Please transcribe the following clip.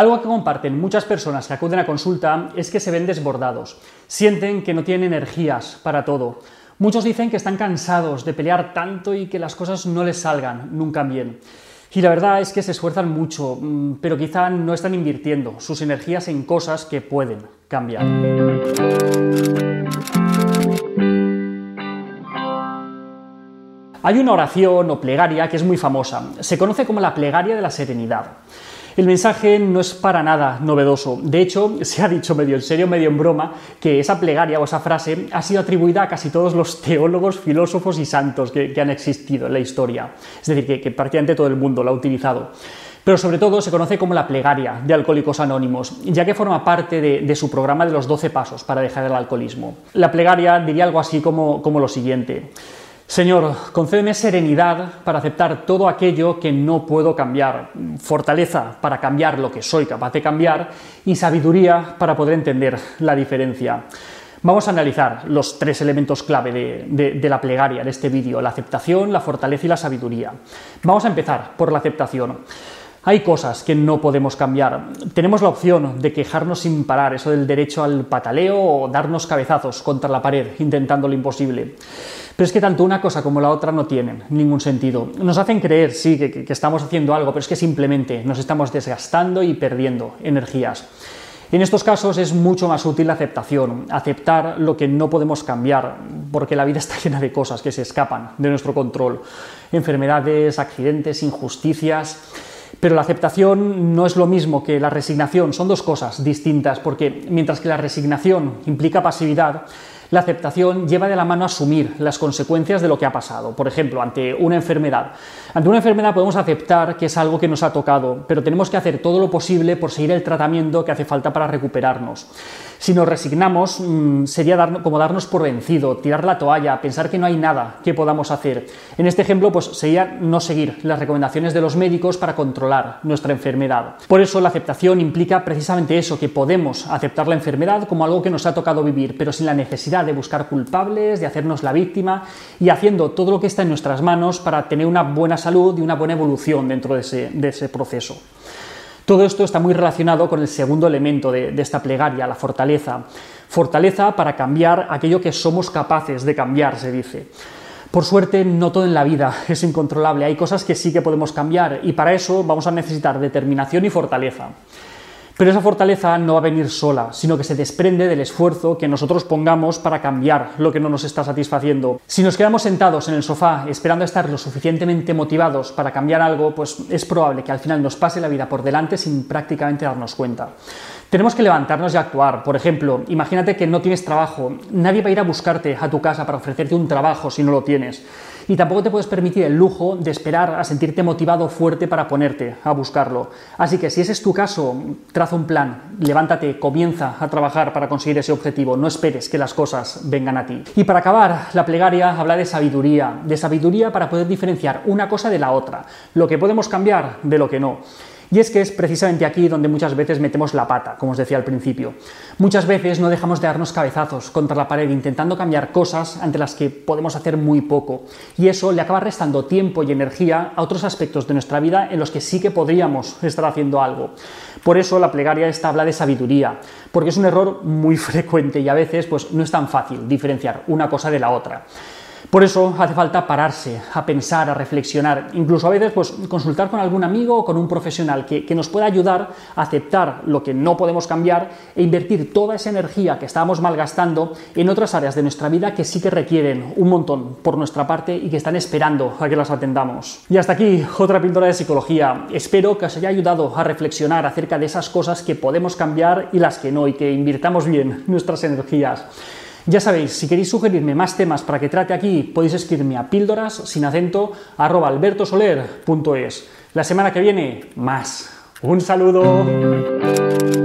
Algo que comparten muchas personas que acuden a consulta es que se ven desbordados, sienten que no tienen energías para todo. Muchos dicen que están cansados de pelear tanto y que las cosas no les salgan nunca bien. Y la verdad es que se esfuerzan mucho, mm, pero quizá no están invirtiendo sus energías en cosas que pueden cambiar. Hay una oración o plegaria que es muy famosa. Se conoce como la plegaria de la serenidad. El mensaje no es para nada novedoso. De hecho, se ha dicho medio en serio, medio en broma, que esa plegaria o esa frase ha sido atribuida a casi todos los teólogos, filósofos y santos que, han existido en la historia. Es decir, que, prácticamente todo el mundo la ha utilizado pero sobre todo se conoce como la plegaria de Alcohólicos Anónimos, ya que forma parte de, su programa de los 12 pasos para dejar el alcoholismo. La plegaria diría algo así como, como lo siguiente. Señor, concédeme serenidad para aceptar todo aquello que no puedo cambiar, fortaleza para cambiar lo que soy capaz de cambiar y sabiduría para poder entender la diferencia. Vamos a analizar los tres elementos clave de, de la plegaria de este vídeo, la aceptación, la fortaleza y la sabiduría. Vamos a empezar por la aceptación. Hay cosas que no podemos cambiar. Tenemos la opción de quejarnos sin parar, eso del derecho al pataleo o darnos cabezazos contra la pared intentando lo imposible. Pero es que tanto una cosa como la otra no tienen ningún sentido. Nos hacen creer, sí, que, estamos haciendo algo, pero es que simplemente nos estamos desgastando y perdiendo energías. En estos casos es mucho más útil la aceptación, aceptar lo que no podemos cambiar, porque la vida está llena de cosas que se escapan de nuestro control, enfermedades, accidentes, injusticias. Pero la aceptación no es lo mismo que la resignación, son dos cosas distintas, porque mientras que la resignación implica pasividad, la aceptación lleva de la mano a asumir las consecuencias de lo que ha pasado. Por ejemplo, ante una enfermedad. Ante una enfermedad podemos aceptar que es algo que nos ha tocado, pero tenemos que hacer todo lo posible por seguir el tratamiento que hace falta para recuperarnos. Si nos resignamos, mm, sería como darnos por vencido, tirar la toalla, pensar que no hay nada que podamos hacer. En este ejemplo, pues sería no seguir las recomendaciones de los médicos para controlar nuestra enfermedad. Por eso la aceptación implica precisamente eso, que podemos aceptar la enfermedad como algo que nos ha tocado vivir, pero sin la necesidad de buscar culpables, de hacernos la víctima y haciendo todo lo que está en nuestras manos para tener una buena salud y una buena evolución dentro de ese, de ese proceso. Todo esto está muy relacionado con el segundo elemento de, esta plegaria, la fortaleza. Fortaleza para cambiar aquello que somos capaces de cambiar, se dice. Por suerte, no todo en la vida es incontrolable, hay cosas que sí que podemos cambiar y para eso vamos a necesitar determinación y fortaleza. Pero esa fortaleza no va a venir sola, sino que se desprende del esfuerzo que nosotros pongamos para cambiar lo que no nos está satisfaciendo. Si nos quedamos sentados en el sofá esperando estar lo suficientemente motivados para cambiar algo, pues es probable que al final nos pase la vida por delante sin prácticamente darnos cuenta. Tenemos que levantarnos y actuar. Por ejemplo, imagínate que no tienes trabajo. Nadie va a ir a buscarte a tu casa para ofrecerte un trabajo si no lo tienes. Y tampoco te puedes permitir el lujo de esperar a sentirte motivado fuerte para ponerte a buscarlo. Así que si ese es tu caso, traza un plan, levántate, comienza a trabajar para conseguir ese objetivo. No esperes que las cosas vengan a ti. Y para acabar, la plegaria habla de sabiduría, de sabiduría para poder diferenciar una cosa de la otra, lo que podemos cambiar de lo que no. Y es que es precisamente aquí donde muchas veces metemos la pata, como os decía al principio. Muchas veces no dejamos de darnos cabezazos contra la pared intentando cambiar cosas ante las que podemos hacer muy poco. Y eso le acaba restando tiempo y energía a otros aspectos de nuestra vida en los que sí que podríamos estar haciendo algo. Por eso la plegaria esta habla de sabiduría, porque es un error muy frecuente y a veces pues, no es tan fácil diferenciar una cosa de la otra. Por eso hace falta pararse, a pensar, a reflexionar, incluso a veces pues, consultar con algún amigo o con un profesional que, nos pueda ayudar a aceptar lo que no podemos cambiar e invertir toda esa energía que estamos malgastando en otras áreas de nuestra vida que sí que requieren un montón por nuestra parte y que están esperando a que las atendamos. Y hasta aquí otra píldora de psicología. Espero que os haya ayudado a reflexionar acerca de esas cosas que podemos cambiar y las que no y que invirtamos bien nuestras energías. Ya sabéis, si queréis sugerirme más temas para que trate aquí, podéis escribirme a píldoras sin acento albertosoler.es. La semana que viene, más. Un saludo.